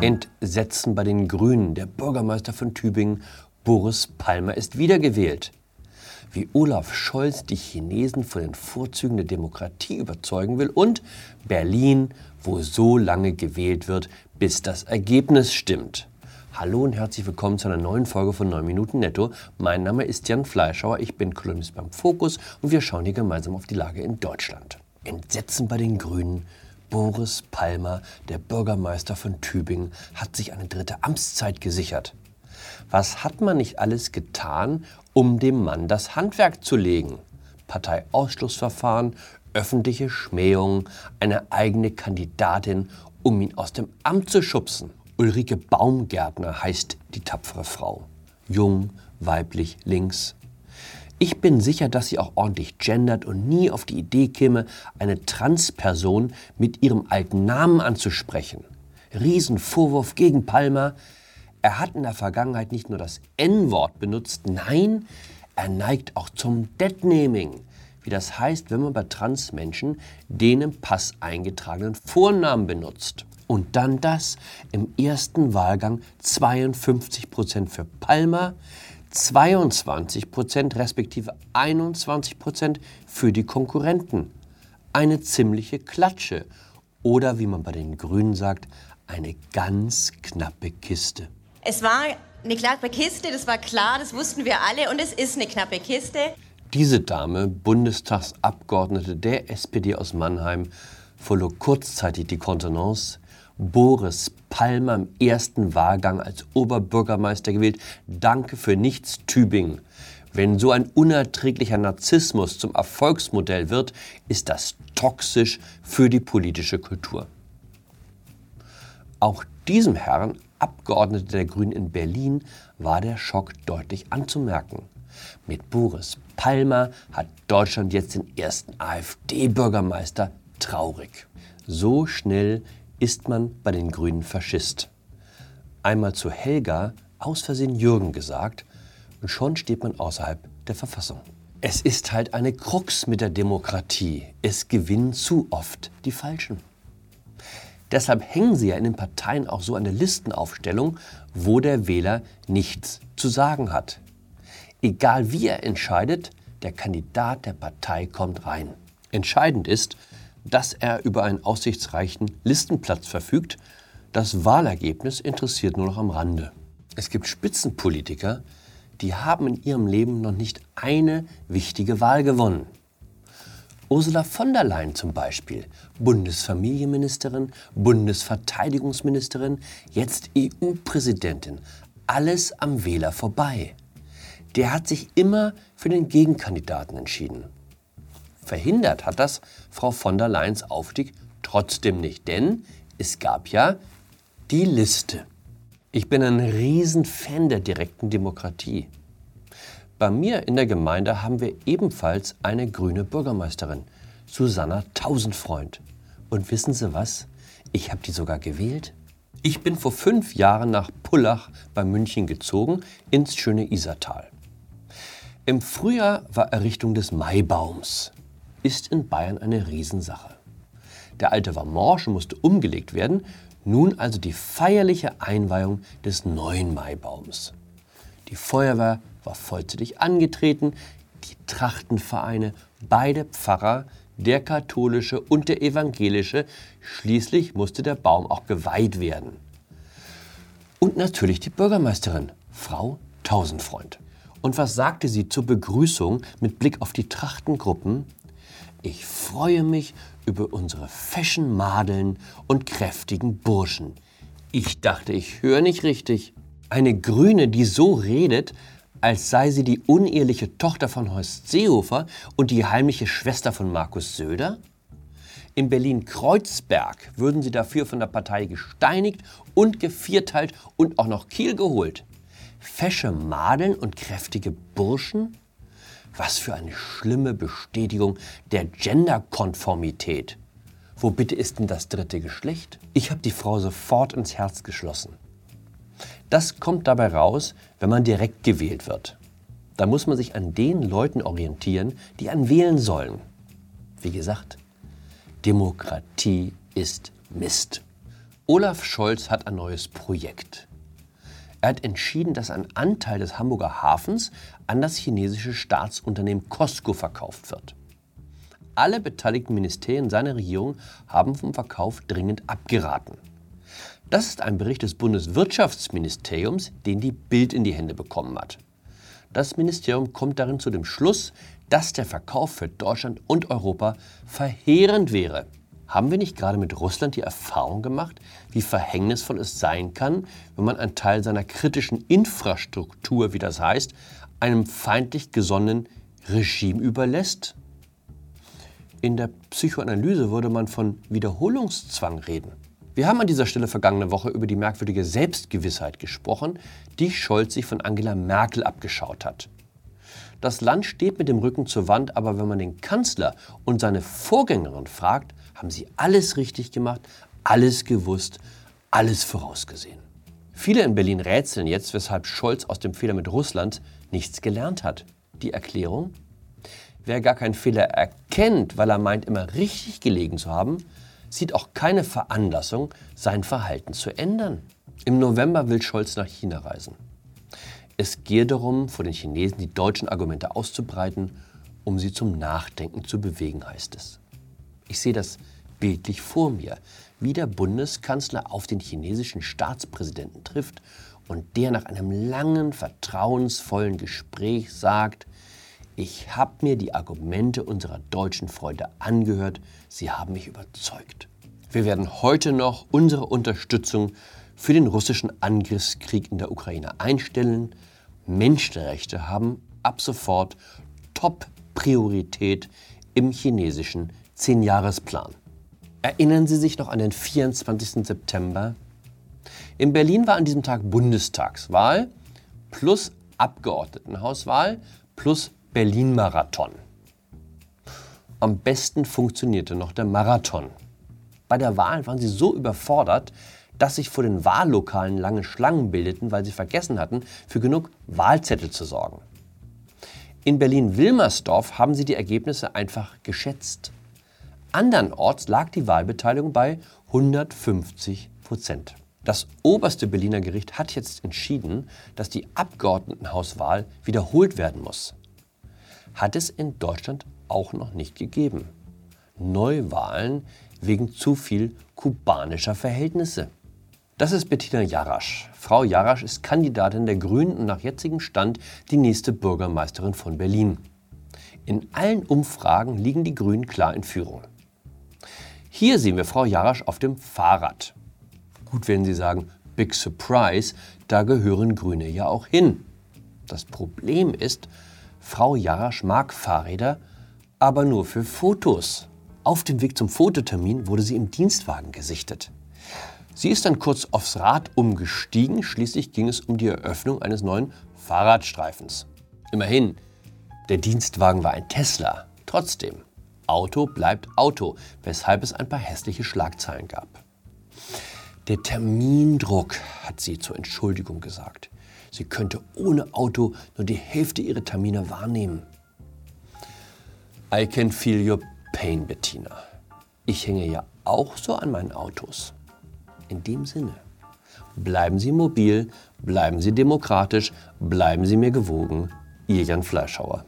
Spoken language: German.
Entsetzen bei den Grünen. Der Bürgermeister von Tübingen, Boris Palmer, ist wiedergewählt. Wie Olaf Scholz die Chinesen von den Vorzügen der Demokratie überzeugen will und Berlin, wo so lange gewählt wird, bis das Ergebnis stimmt. Hallo und herzlich willkommen zu einer neuen Folge von 9 Minuten Netto. Mein Name ist Jan Fleischauer, ich bin Kolumnist beim Fokus und wir schauen hier gemeinsam auf die Lage in Deutschland. Entsetzen bei den Grünen. Boris Palmer, der Bürgermeister von Tübingen, hat sich eine dritte Amtszeit gesichert. Was hat man nicht alles getan, um dem Mann das Handwerk zu legen? Parteiausschlussverfahren, öffentliche Schmähungen, eine eigene Kandidatin, um ihn aus dem Amt zu schubsen. Ulrike Baumgärtner heißt die tapfere Frau. Jung, weiblich, links, ich bin sicher, dass sie auch ordentlich gendert und nie auf die Idee käme, eine Transperson mit ihrem alten Namen anzusprechen. Riesenvorwurf gegen Palmer. Er hat in der Vergangenheit nicht nur das N-Wort benutzt, nein, er neigt auch zum Deadnaming, wie das heißt, wenn man bei Transmenschen den im Pass eingetragenen Vornamen benutzt. Und dann das im ersten Wahlgang 52 Prozent für Palmer, 22 Prozent respektive 21 Prozent für die Konkurrenten. Eine ziemliche Klatsche oder wie man bei den Grünen sagt, eine ganz knappe Kiste. Es war eine knappe Kiste, das war klar, das wussten wir alle und es ist eine knappe Kiste. Diese Dame, Bundestagsabgeordnete der SPD aus Mannheim, verlor kurzzeitig die Kontenance Boris Palmer im ersten Wahlgang als Oberbürgermeister gewählt. Danke für nichts, Tübingen. Wenn so ein unerträglicher Narzissmus zum Erfolgsmodell wird, ist das toxisch für die politische Kultur. Auch diesem Herrn, Abgeordneter der Grünen in Berlin, war der Schock deutlich anzumerken. Mit Boris Palmer hat Deutschland jetzt den ersten AfD-Bürgermeister traurig. So schnell ist man bei den Grünen Faschist. Einmal zu Helga aus Versehen Jürgen gesagt und schon steht man außerhalb der Verfassung. Es ist halt eine Krux mit der Demokratie. Es gewinnen zu oft die Falschen. Deshalb hängen sie ja in den Parteien auch so eine Listenaufstellung, wo der Wähler nichts zu sagen hat. Egal wie er entscheidet, der Kandidat der Partei kommt rein. Entscheidend ist, dass er über einen aussichtsreichen Listenplatz verfügt. Das Wahlergebnis interessiert nur noch am Rande. Es gibt Spitzenpolitiker, die haben in ihrem Leben noch nicht eine wichtige Wahl gewonnen. Ursula von der Leyen zum Beispiel, Bundesfamilienministerin, Bundesverteidigungsministerin, jetzt EU-Präsidentin. Alles am Wähler vorbei. Der hat sich immer für den Gegenkandidaten entschieden. Verhindert hat das Frau von der Leyens Aufstieg trotzdem nicht, denn es gab ja die Liste. Ich bin ein Riesenfan der direkten Demokratie. Bei mir in der Gemeinde haben wir ebenfalls eine grüne Bürgermeisterin, Susanna Tausendfreund. Und wissen Sie was? Ich habe die sogar gewählt. Ich bin vor fünf Jahren nach Pullach bei München gezogen, ins schöne Isertal. Im Frühjahr war Errichtung des Maibaums ist in Bayern eine Riesensache. Der alte war morsch und musste umgelegt werden, nun also die feierliche Einweihung des neuen Maibaums. Die Feuerwehr war vollzählig angetreten, die Trachtenvereine, beide Pfarrer, der katholische und der evangelische, schließlich musste der Baum auch geweiht werden. Und natürlich die Bürgermeisterin, Frau Tausendfreund. Und was sagte sie zur Begrüßung mit Blick auf die Trachtengruppen? Ich freue mich über unsere feschen Madeln und kräftigen Burschen. Ich dachte, ich höre nicht richtig. Eine Grüne, die so redet, als sei sie die uneheliche Tochter von Horst Seehofer und die heimliche Schwester von Markus Söder? In Berlin-Kreuzberg würden sie dafür von der Partei gesteinigt und gevierteilt und auch noch Kiel geholt. Fesche Madeln und kräftige Burschen? Was für eine schlimme Bestätigung der Genderkonformität. Wo bitte ist denn das dritte Geschlecht? Ich habe die Frau sofort ins Herz geschlossen. Das kommt dabei raus, wenn man direkt gewählt wird. Da muss man sich an den Leuten orientieren, die einen wählen sollen. Wie gesagt, Demokratie ist Mist. Olaf Scholz hat ein neues Projekt. Er hat entschieden, dass ein Anteil des Hamburger Hafens an das chinesische Staatsunternehmen Costco verkauft wird. Alle beteiligten Ministerien seiner Regierung haben vom Verkauf dringend abgeraten. Das ist ein Bericht des Bundeswirtschaftsministeriums, den die Bild in die Hände bekommen hat. Das Ministerium kommt darin zu dem Schluss, dass der Verkauf für Deutschland und Europa verheerend wäre. Haben wir nicht gerade mit Russland die Erfahrung gemacht, wie verhängnisvoll es sein kann, wenn man einen Teil seiner kritischen Infrastruktur, wie das heißt, einem feindlich gesonnenen Regime überlässt? In der Psychoanalyse würde man von Wiederholungszwang reden. Wir haben an dieser Stelle vergangene Woche über die merkwürdige Selbstgewissheit gesprochen, die Scholz sich von Angela Merkel abgeschaut hat. Das Land steht mit dem Rücken zur Wand, aber wenn man den Kanzler und seine Vorgängerin fragt, haben sie alles richtig gemacht, alles gewusst, alles vorausgesehen. Viele in Berlin rätseln jetzt, weshalb Scholz aus dem Fehler mit Russland nichts gelernt hat. Die Erklärung? Wer gar keinen Fehler erkennt, weil er meint, immer richtig gelegen zu haben, sieht auch keine Veranlassung, sein Verhalten zu ändern. Im November will Scholz nach China reisen. Es gehe darum, vor den Chinesen die deutschen Argumente auszubreiten, um sie zum Nachdenken zu bewegen, heißt es. Ich sehe das bildlich vor mir, wie der Bundeskanzler auf den chinesischen Staatspräsidenten trifft und der nach einem langen, vertrauensvollen Gespräch sagt, ich habe mir die Argumente unserer deutschen Freunde angehört, sie haben mich überzeugt. Wir werden heute noch unsere Unterstützung für den russischen Angriffskrieg in der Ukraine einstellen. Menschenrechte haben ab sofort Top-Priorität im chinesischen Zehnjahresplan. Erinnern Sie sich noch an den 24. September? In Berlin war an diesem Tag Bundestagswahl plus Abgeordnetenhauswahl plus Berlin-Marathon. Am besten funktionierte noch der Marathon. Bei der Wahl waren sie so überfordert, dass sich vor den Wahllokalen lange Schlangen bildeten, weil sie vergessen hatten, für genug Wahlzettel zu sorgen. In Berlin-Wilmersdorf haben sie die Ergebnisse einfach geschätzt. Andernorts lag die Wahlbeteiligung bei 150 Prozent. Das oberste Berliner Gericht hat jetzt entschieden, dass die Abgeordnetenhauswahl wiederholt werden muss. Hat es in Deutschland auch noch nicht gegeben. Neuwahlen wegen zu viel kubanischer Verhältnisse. Das ist Bettina Jarasch. Frau Jarasch ist Kandidatin der Grünen und nach jetzigem Stand die nächste Bürgermeisterin von Berlin. In allen Umfragen liegen die Grünen klar in Führung. Hier sehen wir Frau Jarasch auf dem Fahrrad. Gut, wenn Sie sagen, Big Surprise, da gehören Grüne ja auch hin. Das Problem ist, Frau Jarasch mag Fahrräder, aber nur für Fotos. Auf dem Weg zum Fototermin wurde sie im Dienstwagen gesichtet. Sie ist dann kurz aufs Rad umgestiegen, schließlich ging es um die Eröffnung eines neuen Fahrradstreifens. Immerhin, der Dienstwagen war ein Tesla. Trotzdem, Auto bleibt Auto, weshalb es ein paar hässliche Schlagzeilen gab. Der Termindruck, hat sie zur Entschuldigung gesagt. Sie könnte ohne Auto nur die Hälfte ihrer Termine wahrnehmen. I can feel your pain, Bettina. Ich hänge ja auch so an meinen Autos. In dem Sinne, bleiben Sie mobil, bleiben Sie demokratisch, bleiben Sie mir gewogen. Ihr Jan Fleischhauer.